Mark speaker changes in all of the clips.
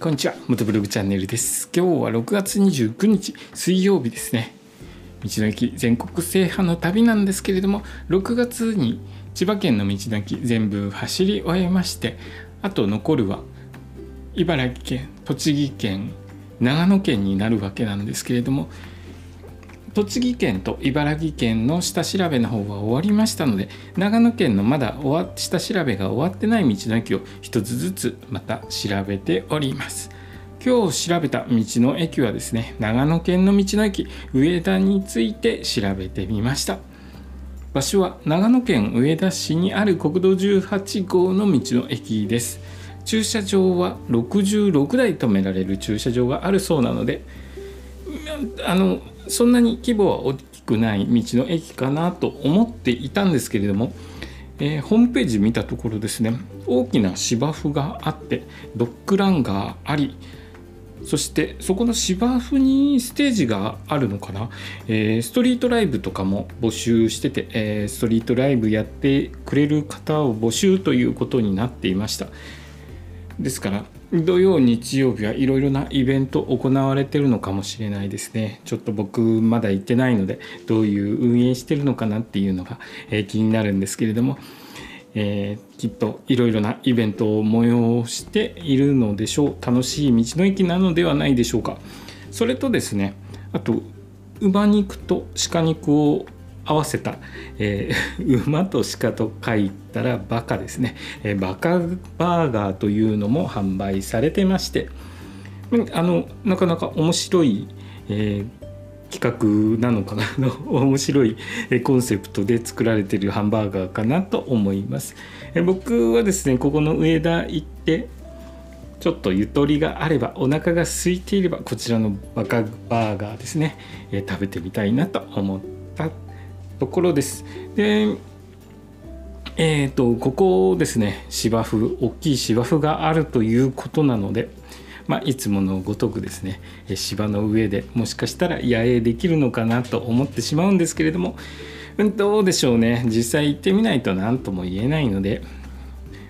Speaker 1: こんにちは元ブログチャンネルです。今日は6月29日水曜日ですね。道の駅全国制覇の旅なんですけれども6月に千葉県の道の駅全部走り終えましてあと残るは茨城県栃木県長野県になるわけなんですけれども栃木県と茨城県の下調べの方は終わりましたので長野県のまだ終わ下調べが終わってない道の駅を一つずつまた調べております。今日調べた道の駅はですね長野県の道の駅上田について調べてみました。場所は長野県上田市にある国道18号の道の駅です。駐車場は66台止められる駐車場があるそうなのであのそんなに規模は大きくない道の駅かなと思っていたんですけれども、えー、ホームページ見たところですね大きな芝生があってドッグランがありそしてそこの芝生にステージがあるのかな、えー、ストリートライブとかも募集してて、えー、ストリートライブやってくれる方を募集ということになっていました。ですから土曜日曜日はいろいろなイベント行われてるのかもしれないですね。ちょっと僕まだ行ってないのでどういう運営してるのかなっていうのが、えー、気になるんですけれども、えー、きっといろいろなイベントを催しているのでしょう。楽しい道の駅なのではないでしょうか。それとですねあと馬肉と鹿肉を合わせた、えー、馬と鹿と書いたらバカですね、えー、バカバーガーというのも販売されてましてあのなかなか面白い、えー、企画なのかなの面白いコンセプトで作られてるハンバーガーかなと思います。え僕はですねここの上田行ってちょっとゆとりがあればお腹が空いていればこちらのバカバーガーですね、え食べてみたいなと思ったところです。でえーと、ここですね芝生大きい芝生があるということなので、まあ、いつものごとくですね芝の上でもしかしたら野営できるのかなと思ってしまうんですけれども、うん、どうでしょうね実際行ってみないと何とも言えないので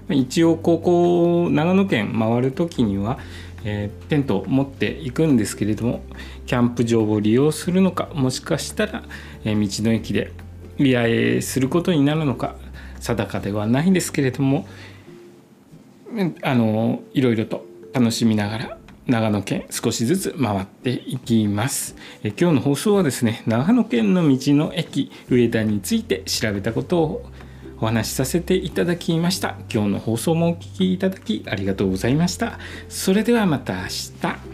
Speaker 1: 一応ここ長野県回る時には、えー、テントを持っていくんですけれどもキャンプ場を利用するのかもしかしたら、えー、道の駅で野営することになるのか定かではないんですけれどもあのいろいろと楽しみながら長野県少しずつ回っていきます。え今日の放送はですね長野県の道の駅上田について調べたことをお話しさせていただきました。今日の放送もお聴きいただきありがとうございました。それではまた明日。